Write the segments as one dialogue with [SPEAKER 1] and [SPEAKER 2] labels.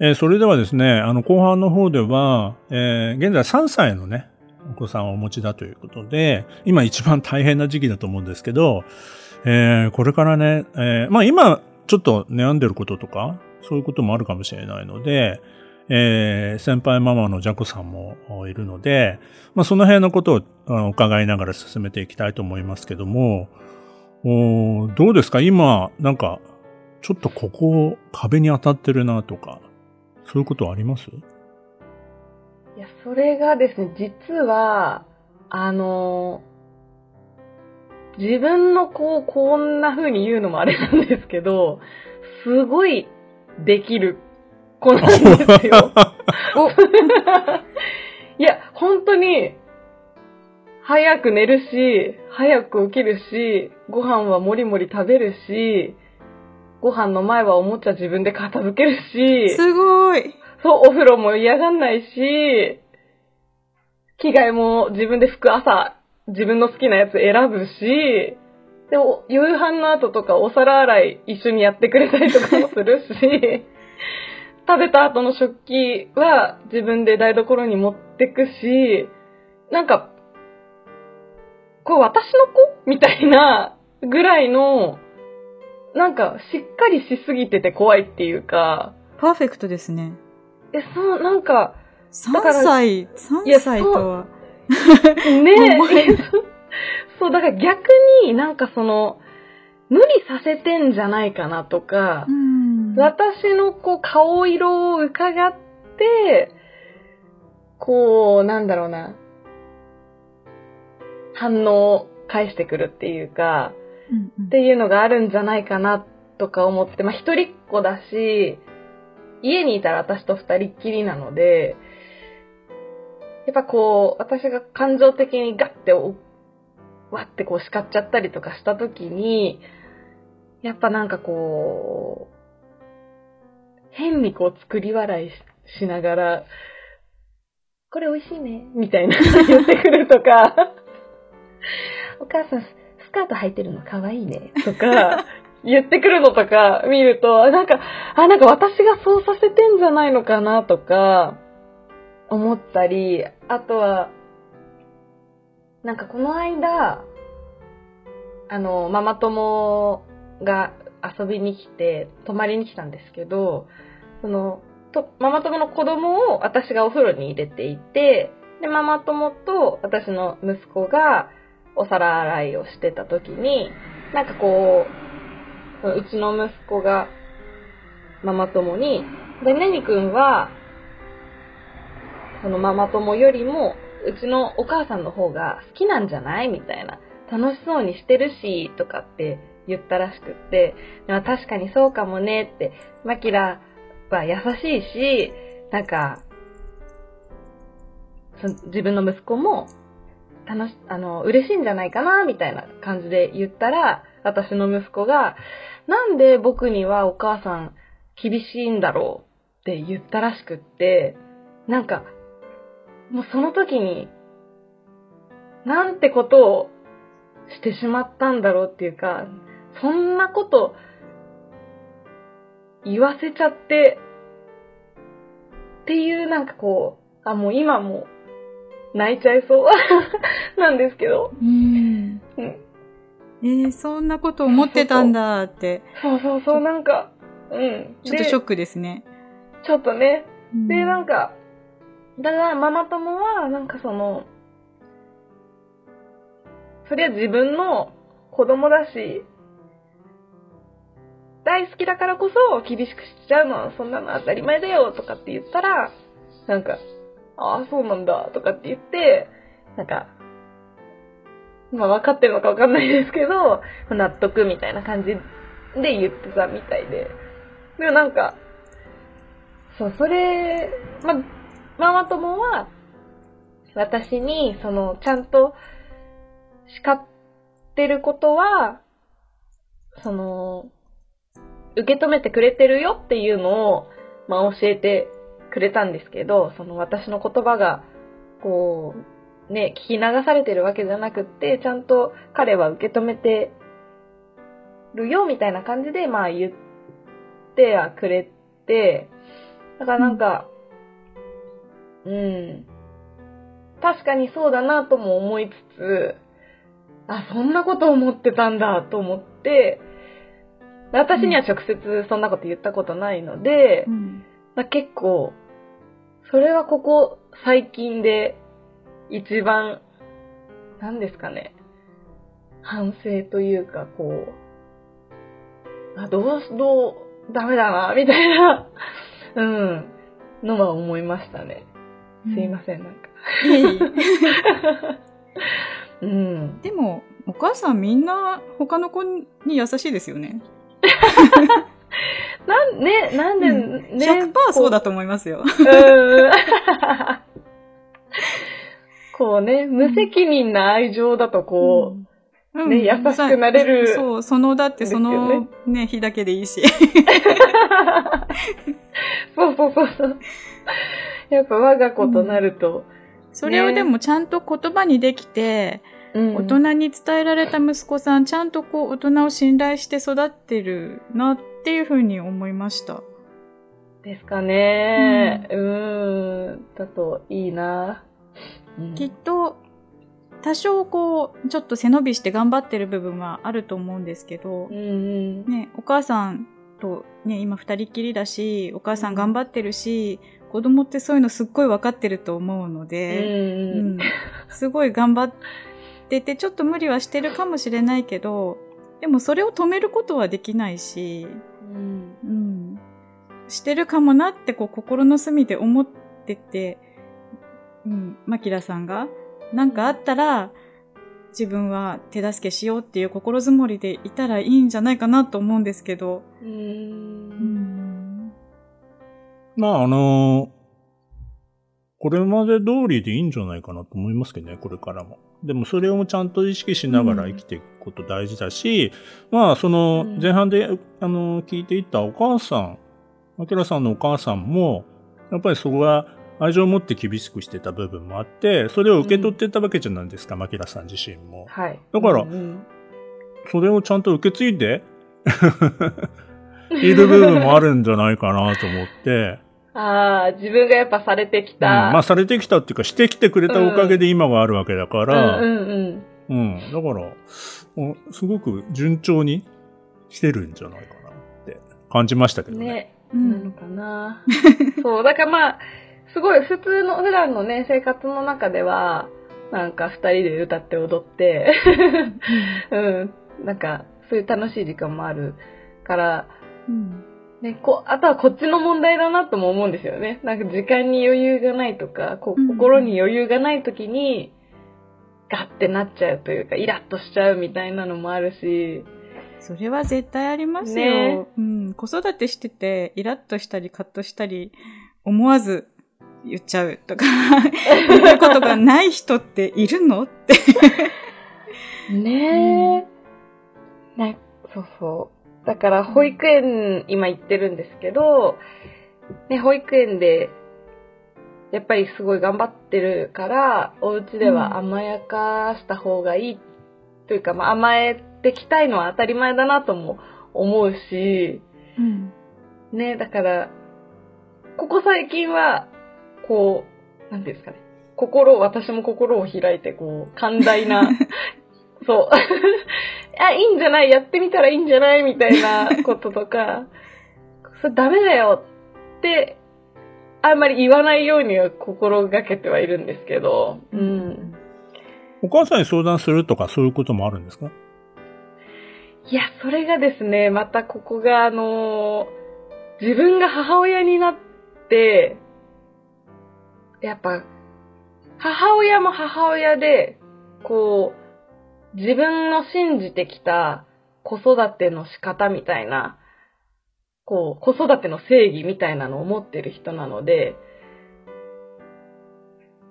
[SPEAKER 1] えー、それではですね、あの、後半の方では、えー、現在3歳のね、お子さんをお持ちだということで、今一番大変な時期だと思うんですけど、えー、これからね、えー、まあ今、ちょっと悩んでることとか、そういうこともあるかもしれないので、えー、先輩ママのジャコさんもいるので、まあその辺のことを伺いながら進めていきたいと思いますけども、おどうですか？今、なんか、ちょっとここ壁に当たってるなとか、そういうことあります？
[SPEAKER 2] いや、それがですね、実は、あの、自分のこう、こんな風に言うのもあれなんですけど、すごいできる子なんですよ。いや、本当に、早く寝るし、早く起きるし、ご飯はもりもり食べるし、ご飯の前はおもちゃ自分で片付けるし、
[SPEAKER 3] すごい。
[SPEAKER 2] そう、お風呂も嫌がんないし、着替えも自分で服朝、自分の好きなやつ選ぶし、で、夕飯の後とかお皿洗い一緒にやってくれたりとかもするし、食べた後の食器は自分で台所に持ってくし、なんか、これ私の子みたいなぐらいのなんか、しっかりしすぎてて怖いっていうか。
[SPEAKER 3] パーフェクトですね。
[SPEAKER 2] え、そう、なんか。
[SPEAKER 3] 3歳、3歳とは。
[SPEAKER 2] ねえ。そう、だから逆になんかその、無理させてんじゃないかなとか、私のこう顔色を伺って、こう、なんだろうな、反応を返してくるっていうか、っていうのがあるんじゃないかなとか思って、まあ一人っ子だし、家にいたら私と二人っきりなので、やっぱこう、私が感情的にガッてわってこう叱っちゃったりとかした時に、やっぱなんかこう、変にこう作り笑いしながら、これ美味しいね、みたいな言ってくるとか、お母さんスカート履いてるの可愛いね、とか、言ってくるのとか見ると、なんか、あ、なんか私がそうさせてんじゃないのかな、とか、思ったり、あとは、なんかこの間、あの、ママ友が遊びに来て、泊まりに来たんですけど、その、と、ママ友の子供を私がお風呂に入れていて、で、ママ友と私の息子が、お皿洗いをしてた時に、なんかこう、うちの息子がママ友に、で、ねにくんは、そのママ友よりも、うちのお母さんの方が好きなんじゃない？みたいな。楽しそうにしてるし、とかって言ったらしくって、確かにそうかもねって、マキラは優しいし、なんか、自分の息子も楽し、あの、嬉しいんじゃないかな、みたいな感じで言ったら、私の息子が、なんで僕にはお母さん厳しいんだろうって言ったらしくって、なんか、もうその時に、なんてことをしてしまったんだろうっていうか、そんなこと言わせちゃって、っていうなんかこう、あ、もう今も泣いちゃいそう なんですけど。
[SPEAKER 3] うん。うん、えー、そんなこと思ってたんだって。
[SPEAKER 2] そうそうそう、なんか、うん。
[SPEAKER 3] ちょっとショックですね。
[SPEAKER 2] ちょっとね。で、なんか、だからママ友は、なんかその、そりゃ自分の子供だし、大好きだからこそ厳しくしちゃうのはそんなの当たり前だよとかって言ったら、なんか、ああ、そうなんだ、とかって言って、なんか、まあ分かってるのか分かんないですけど、納得みたいな感じで言ってたみたいで。でもなんか、そう、それ、ま、ママ友は、私に、その、ちゃんと叱ってることは、その、受け止めてくれてるよっていうのを、まあ、教えてくれたんですけど、その私の言葉が、こう、ね、聞き流されてるわけじゃなくって、ちゃんと彼は受け止めてるよ、みたいな感じで、まあ言ってはくれて、だからなんか、うん、うん。確かにそうだなとも思いつつ、あ、そんなこと思ってたんだと思って、私には直接そんなこと言ったことないので、
[SPEAKER 3] うん。
[SPEAKER 2] まあ、結構、それはここ最近で一番、何ですかね、反省というか、こう、あ、どうし、どう、ダメだな、みたいな、うん、のは思いましたね。すいません、なんか。
[SPEAKER 3] いえいえ
[SPEAKER 2] うん。
[SPEAKER 3] でも、お母さんみんな他の子に優しいですよね。
[SPEAKER 2] なん、ね、なんで、
[SPEAKER 3] うん
[SPEAKER 2] ね。
[SPEAKER 3] 100%そうだと思いますよ。
[SPEAKER 2] うん。こうね、無責任な愛情だとこう、
[SPEAKER 3] うん
[SPEAKER 2] ね優しくなれる
[SPEAKER 3] そう、その、だってその
[SPEAKER 2] ね
[SPEAKER 3] ね、日だけでいいし。
[SPEAKER 2] そうそうそうそう。やっぱ我が子となると、
[SPEAKER 3] それをでもちゃんと言葉にできて、
[SPEAKER 2] うん
[SPEAKER 3] 大人に伝えられた息子さん、ちゃんとこう大人を信頼して育ってるなっていうふうに思いました。
[SPEAKER 2] ですかね。うーん。だといいな。うん
[SPEAKER 3] きっと、多少こう、ちょっと背伸びして頑張ってる部分はあると思うんですけど
[SPEAKER 2] うん、うん。
[SPEAKER 3] ね、お母さんとね、今二人っきりだし、お母さん頑張ってるし、子供ってそういうのすっごい分かってると思うの
[SPEAKER 2] うん
[SPEAKER 3] で、
[SPEAKER 2] うん
[SPEAKER 3] うんすごい頑張ってて、ちょっと無理はしてるかもしれないけど、でもそれを止めることはできないし、
[SPEAKER 2] うん。
[SPEAKER 3] うん、してるかもなってこう心の隅で思ってて、うん、マキラさんが、なんかあったら、自分は手助けしようっていう心づもりでいたらいいんじゃないかなと思うんですけど。
[SPEAKER 2] う。
[SPEAKER 3] うんん。
[SPEAKER 1] まあ、あのこれまで通りでいいんじゃないかなと思いますけどね、これからも。でもそれをちゃんと意識しながら生きていくこと大事だし、まあ、その
[SPEAKER 2] うん
[SPEAKER 1] 前半で、あの、聞いていたお母さん、アキラさんのお母さんも、やっぱりそこは愛情を持って厳しくしてた部分もあって、それを受け取ってたわけじゃないですか、マキラさん自身も。
[SPEAKER 2] はい。
[SPEAKER 1] だから
[SPEAKER 2] うんうん
[SPEAKER 1] それをちゃんと受け継いで いる部分もあるんじゃないかなと思って、
[SPEAKER 2] ああ、自分がやっぱされてき
[SPEAKER 1] うん、
[SPEAKER 2] た。
[SPEAKER 1] まあされてきたっていうかしてきてくれたおかげで今があるわけだから、
[SPEAKER 2] うんうん
[SPEAKER 1] うん、だから、おすごく順調に来てるんじゃないかなって感じましたけ
[SPEAKER 2] うん。
[SPEAKER 1] どね。
[SPEAKER 2] ね。
[SPEAKER 3] う
[SPEAKER 2] なの
[SPEAKER 3] ん。
[SPEAKER 2] かな。そう、だからまあ、すごい普通の、普段のね、生活の中では、なんか二人で歌って踊って、うん、なんか、そういう楽しい時間もあるから、
[SPEAKER 3] うん。
[SPEAKER 2] ね、こあとはこっちの問題だなとも思うんですよね。なんか時間に余裕がないとか、こ
[SPEAKER 3] うん
[SPEAKER 2] 心に余裕がない時に、ガッてなっちゃうというか、イラッとしちゃうみたいなのもあるし、
[SPEAKER 3] それは絶対ありますよ。
[SPEAKER 2] ね
[SPEAKER 3] うん。子育てしてて、イラッとしたり、カッとしたり、思わず言っちゃうとか、いうことがない人っているのって。
[SPEAKER 2] ねえ、ね、そうそう。だから保育園今行ってるんですけど、ね、保育園で、やっぱりすごい頑張ってるから、お家では甘やかした方がいいというか、まあ甘えてきたいのは当たり前だなとも思うし、
[SPEAKER 3] うん。
[SPEAKER 2] ね、だから、ここ最近は、こう、なんていうんですかね、心を、私も心を開いて、こう、寛大な、そう、あ、いいんじゃない？やってみたらいいんじゃない？みたいな こととか、それダメだよって、あんまり言わないようには心がけてはいるんですけど、うん。
[SPEAKER 1] お母さんに相談するとかそういうこともあるんですか？
[SPEAKER 2] いや、それがですね、またここが、あのー自分が母親になって、やっぱ、母親も母親で、こう、自分の信じてきた子育ての仕方みたいな、こう、子育ての正義みたいなのを持ってる人なので、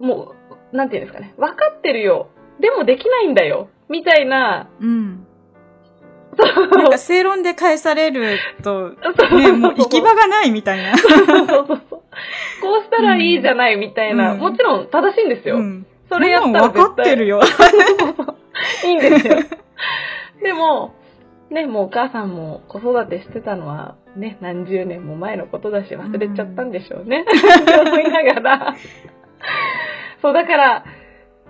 [SPEAKER 2] もう、なんていうんですかね、分かってるよ。でもできないんだよ。みたいな、
[SPEAKER 3] うん。
[SPEAKER 2] そう
[SPEAKER 3] なんか正論で返されると、ね、もう行き場がないみたいな。
[SPEAKER 2] そうそうそうこうしたらいいじゃないみたいな、
[SPEAKER 3] うん
[SPEAKER 2] もちろん正しいんですよ。
[SPEAKER 3] うん。
[SPEAKER 2] それやったら
[SPEAKER 3] 分かってるよ。
[SPEAKER 2] いいんですよ。でも、ね、もうお母さんも子育てしてたのはね、何十年も前のことだし忘れちゃったんでしょうね。うん、思いながら。そう、だから、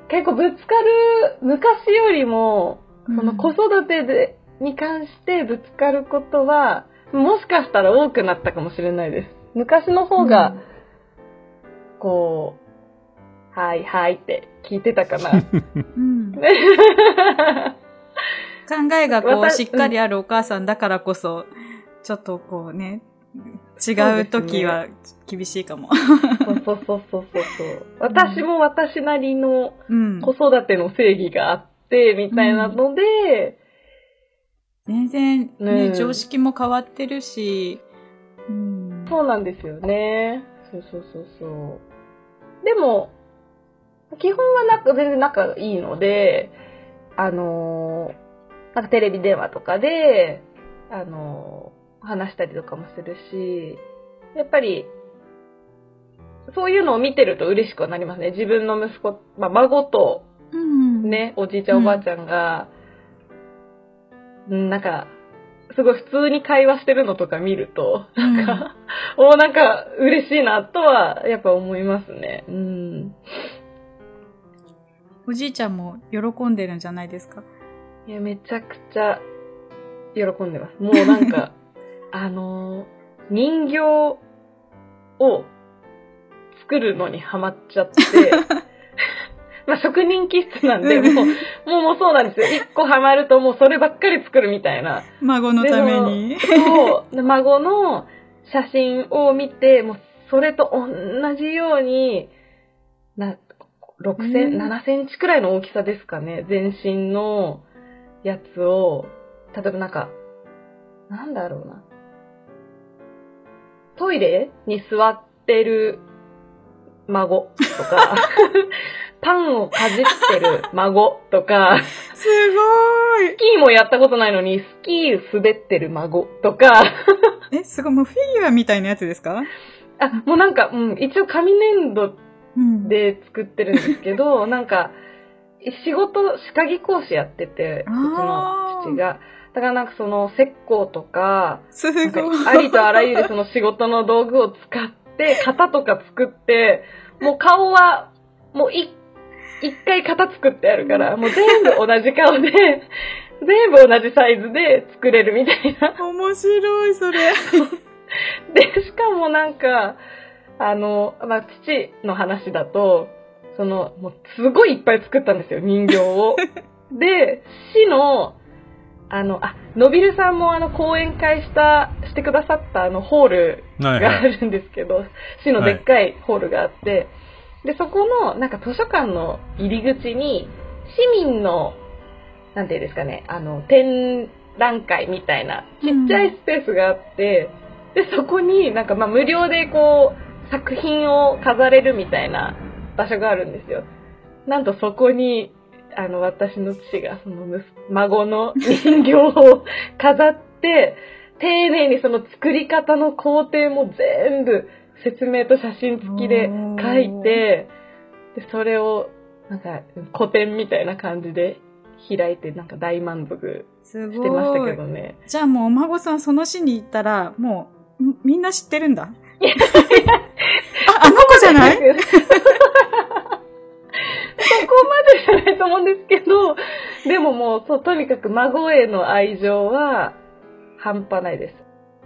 [SPEAKER 2] 結構ぶつかる、昔よりも、その子育てで、に関してぶつかることは、もしかしたら多くなったかもしれないです。昔の方が、こう、はいはいって聞いてたかな。うん、
[SPEAKER 3] 考えがこう、しっかりあるお母さんだからこそ、ちょっとこうね、違う時は厳しいかも。
[SPEAKER 2] そうそうそうそうそう。私も私なりの子育ての正義があって、みたいなので、
[SPEAKER 3] うん、全然ね、うん、常識も変わってるし、
[SPEAKER 2] うん、そうなんですよね。そうそうそうそう。でも、基本はなんか全然仲いいので、あのー、なんかテレビ電話とかで、あのー、話したりとかもするし、やっぱり、そういうのを見てると嬉しくなりますね。自分の息子、まあ、孫と、ね、うん、おじいちゃんおばあちゃんが、うん、なんか、すごい普通に会話してるのとか見ると、なんか、うん、おなんか嬉しいなとは、やっぱ思いますね。うん。
[SPEAKER 3] おじいちゃんも喜んでるんじゃないですか？
[SPEAKER 2] いや、めちゃくちゃ喜んでます。もうなんか、あのー、人形を作るのにハマっちゃって、まあ職人気質なんで、もう、もうもうそうなんですよ。一個ハマるともうそればっかり作るみたいな。
[SPEAKER 3] 孫のために。
[SPEAKER 2] そう。孫の写真を見て、もうそれと同じように、な、6セン、7センチくらいの大きさですかね。全身のやつを、例えばなんか、なんだろうな。トイレに座ってる孫とか、パンをかじってる孫とか、
[SPEAKER 3] すご
[SPEAKER 2] い。スキーもやったことないのに、スキー滑ってる孫とか、
[SPEAKER 3] え、すごい、もうフィギュアみたいなやつですか？
[SPEAKER 2] あ、もうなんか、うん、一応紙粘土で作ってるんですけど、うん、なんか、仕事、歯科技講師やってて、うちの父が。だからなんかその、石膏とか、
[SPEAKER 3] すごい。
[SPEAKER 2] ありとあらゆるその仕事の道具を使って、型とか作って、もう顔は、もう一一回型作ってあるから、もう全部同じ顔で、全部同じサイズで作れるみたいな。
[SPEAKER 3] 面白い、それ。
[SPEAKER 2] で、しかもなんか、あの、まあ、父の話だと、その、もうすごいいっぱい作ったんですよ、人形を。で、市の、あの、あ、のびるさんもあの、講演会した、してくださったあの、ホールがあるんですけど、はいはい、市のでっかいホールがあって、はいで、そこの、なんか図書館の入り口に、市民の、なんていうんですかね、あの、展覧会みたいな、ちっちゃいスペースがあって、うん、で、そこになんかまあ無料でこう、作品を飾れるみたいな場所があるんですよ。なんとそこに、あの、私の父がその孫の人形を飾って、丁寧にその作り方の工程も全部説明と写真付きで書いて、で、それを、なんか、古典みたいな感じで開いて、なんか大満足してましたけどね。
[SPEAKER 3] じゃあもうお孫さんその市に行ったら、もう、みんな知ってるんだ。じゃない？そこ
[SPEAKER 2] までじゃないと思うんですけど、でももう、そう、とにかく孫への愛情は半端ないです。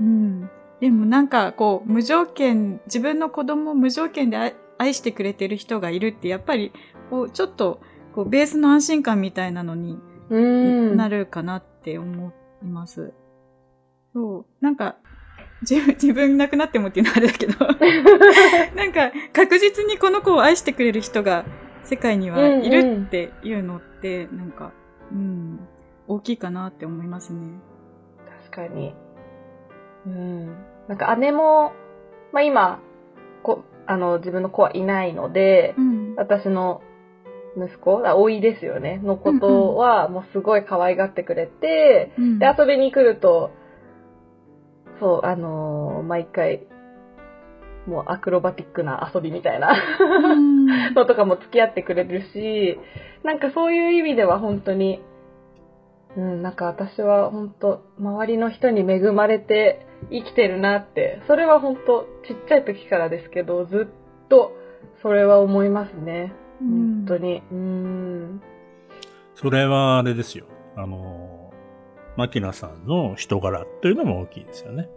[SPEAKER 3] うん。でもなんかこう無条件、自分の子供を無条件で愛してくれてる人がいるってやっぱりこうちょっとこうベースの安心感みたいなのになるかなって思います。そう。なんか自分、自分なくなってもっていうのはあれだけど なんか確実にこの子を愛してくれる人が世界にはいるっていうのって、なんか、うん、大きいかなって思いますね。
[SPEAKER 2] 確かに。うん。なんか姉も、まあ今、こあの、自分の子はいないので、うん、私の息子、老いですよね、のことは、もうすごい可愛がってくれて、うん、で、遊びに来ると、そう、あのー、毎回、もうアクロバティックな遊びみたいなのとかも付き合ってくれるし、なんかそういう意味では本当に、うん、なんか私は本当周りの人に恵まれて生きてるなって、それは本当ちっちゃい時からですけど、ずっとそれは思いますね。本当に。うん。
[SPEAKER 1] それはあれですよ。あの、マキナさんの人柄というのも大きいですよね。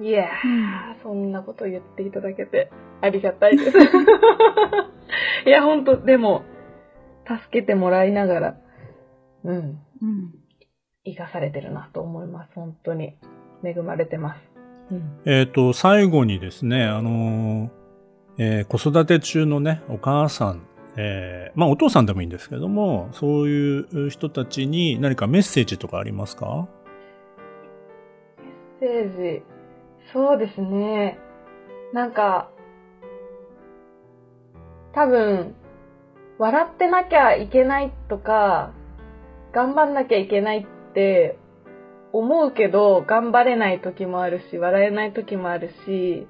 [SPEAKER 2] いやー、そんなこと言っていただけてありがたいです。いや、ほんと、でも、助けてもらいながら、うん。うん。生かされてるなと思います。本当に。恵まれてます。
[SPEAKER 1] うん、えっ、ー、と、最後にですね、あのー、えー、子育て中のね、お母さん、えー、まあお父さんでもいいんですけども、そういう人たちに何かメッセージとかありますか？
[SPEAKER 2] メッセージ。そうですね。なんか、多分、笑ってなきゃいけないとか、頑張んなきゃいけないって思うけど、頑張れない時もあるし、笑えない時もあるし、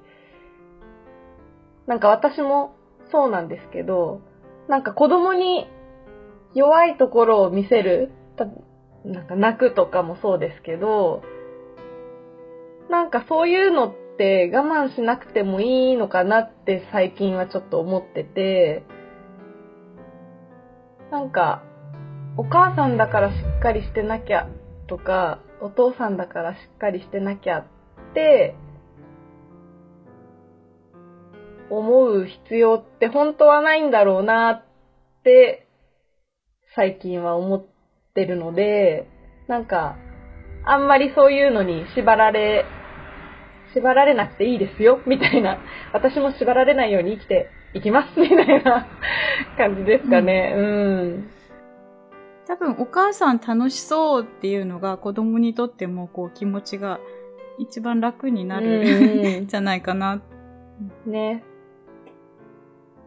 [SPEAKER 2] なんか私もそうなんですけど、なんか子供に弱いところを見せる、なんか泣くとかもそうですけど、なんかそういうのって我慢しなくてもいいのかなって最近はちょっと思ってて、なんか、お母さんだからしっかりしてなきゃとか、お父さんだからしっかりしてなきゃって思う必要って本当はないんだろうなって最近は思ってるので、なんか、あんまりそういうのに縛られ、縛られなくていいですよ、みたいな。私も縛られないように生きていきます、みたいな 感じですかね。うん、うん
[SPEAKER 3] 多分お母さん楽しそうっていうのが子供にとってもこう気持ちが一番楽になる、ん、じゃないかな。
[SPEAKER 2] ね。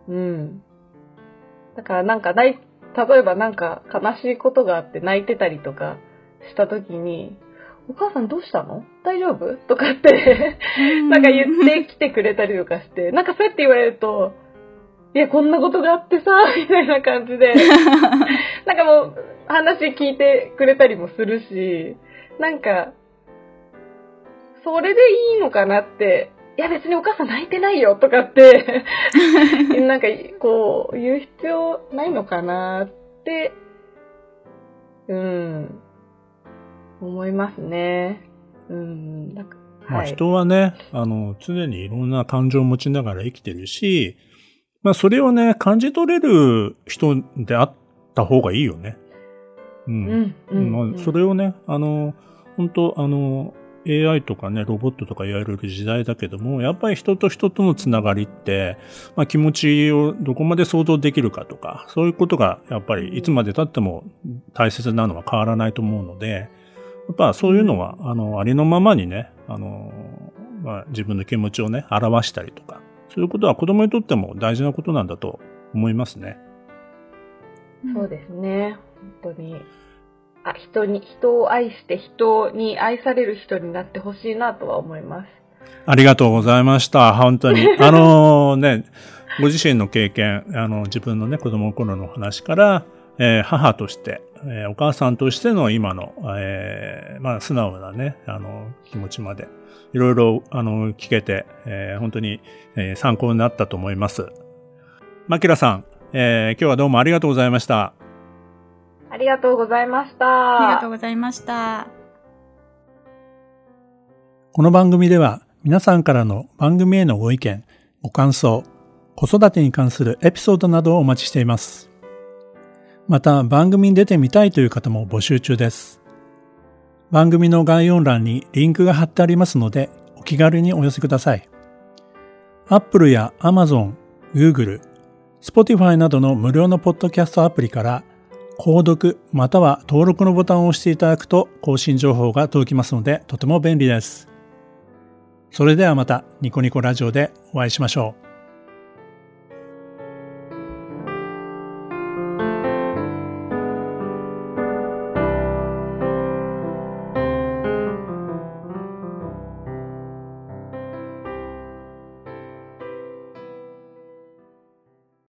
[SPEAKER 2] うん。だからなんか泣い、例えばなんか悲しいことがあって泣いてたりとかした時に、お母さんどうしたの？大丈夫？とかってなんか言ってきてくれたりとかして、なんかそうやって言われると、いや、こんなことがあってさ、みたいな感じで、なんかもう、話聞いてくれたりもするし、なんか、それでいいのかなって、いや別にお母さん泣いてないよとかって なんかこう言う必要ないのかなって、うん、思いますね。うん、なんか
[SPEAKER 1] まあ人はね、あの、常にいろんな感情を持ちながら生きてるし、まあそれをね、感じ取れる人であった方がいいよね。うん。うん。まあ、それをね、あの、本当あの、AI とかね、ロボットとか言われる時代だけども、やっぱり人と人とのつながりって、まあ気持ちをどこまで想像できるかとか、そういうことがやっぱりいつまで経っても大切なのは変わらないと思うので、やっぱそういうのは、あの、ありのままにね、あの、まあ自分の気持ちをね、表したりとか、そういうことは子供にとっても大事なことなんだと思いますね。
[SPEAKER 2] そうですね。本当に。あ、人に、人を愛して人に愛される人になってほしいなとは思います。
[SPEAKER 1] ありがとうございました。本当に。あのね、ご自身の経験、あの、自分のね、子供の頃の話から、えー、母として、えー、お母さんとしての今の、えー、まあ、素直なね、あの、気持ちまで、いろいろ、あの、聞けて、えー、本当に、えー、参考になったと思います。マキラさん、えー、今日はどうもありがとうございました。
[SPEAKER 2] ありがとうございました。
[SPEAKER 3] ありがとうございました。
[SPEAKER 1] この番組では皆さんからの番組へのご意見、ご感想、子育てに関するエピソードなどをお待ちしています。また番組に出てみたいという方も募集中です。番組の概要欄にリンクが貼ってありますのでお気軽にお寄せください。Apple や Amazon、Google、Spotify などの無料のポッドキャストアプリから購読または登録のボタンを押していただくと更新情報が届きますのでとても便利です。それではまたニコニコラジオでお会いしましょう。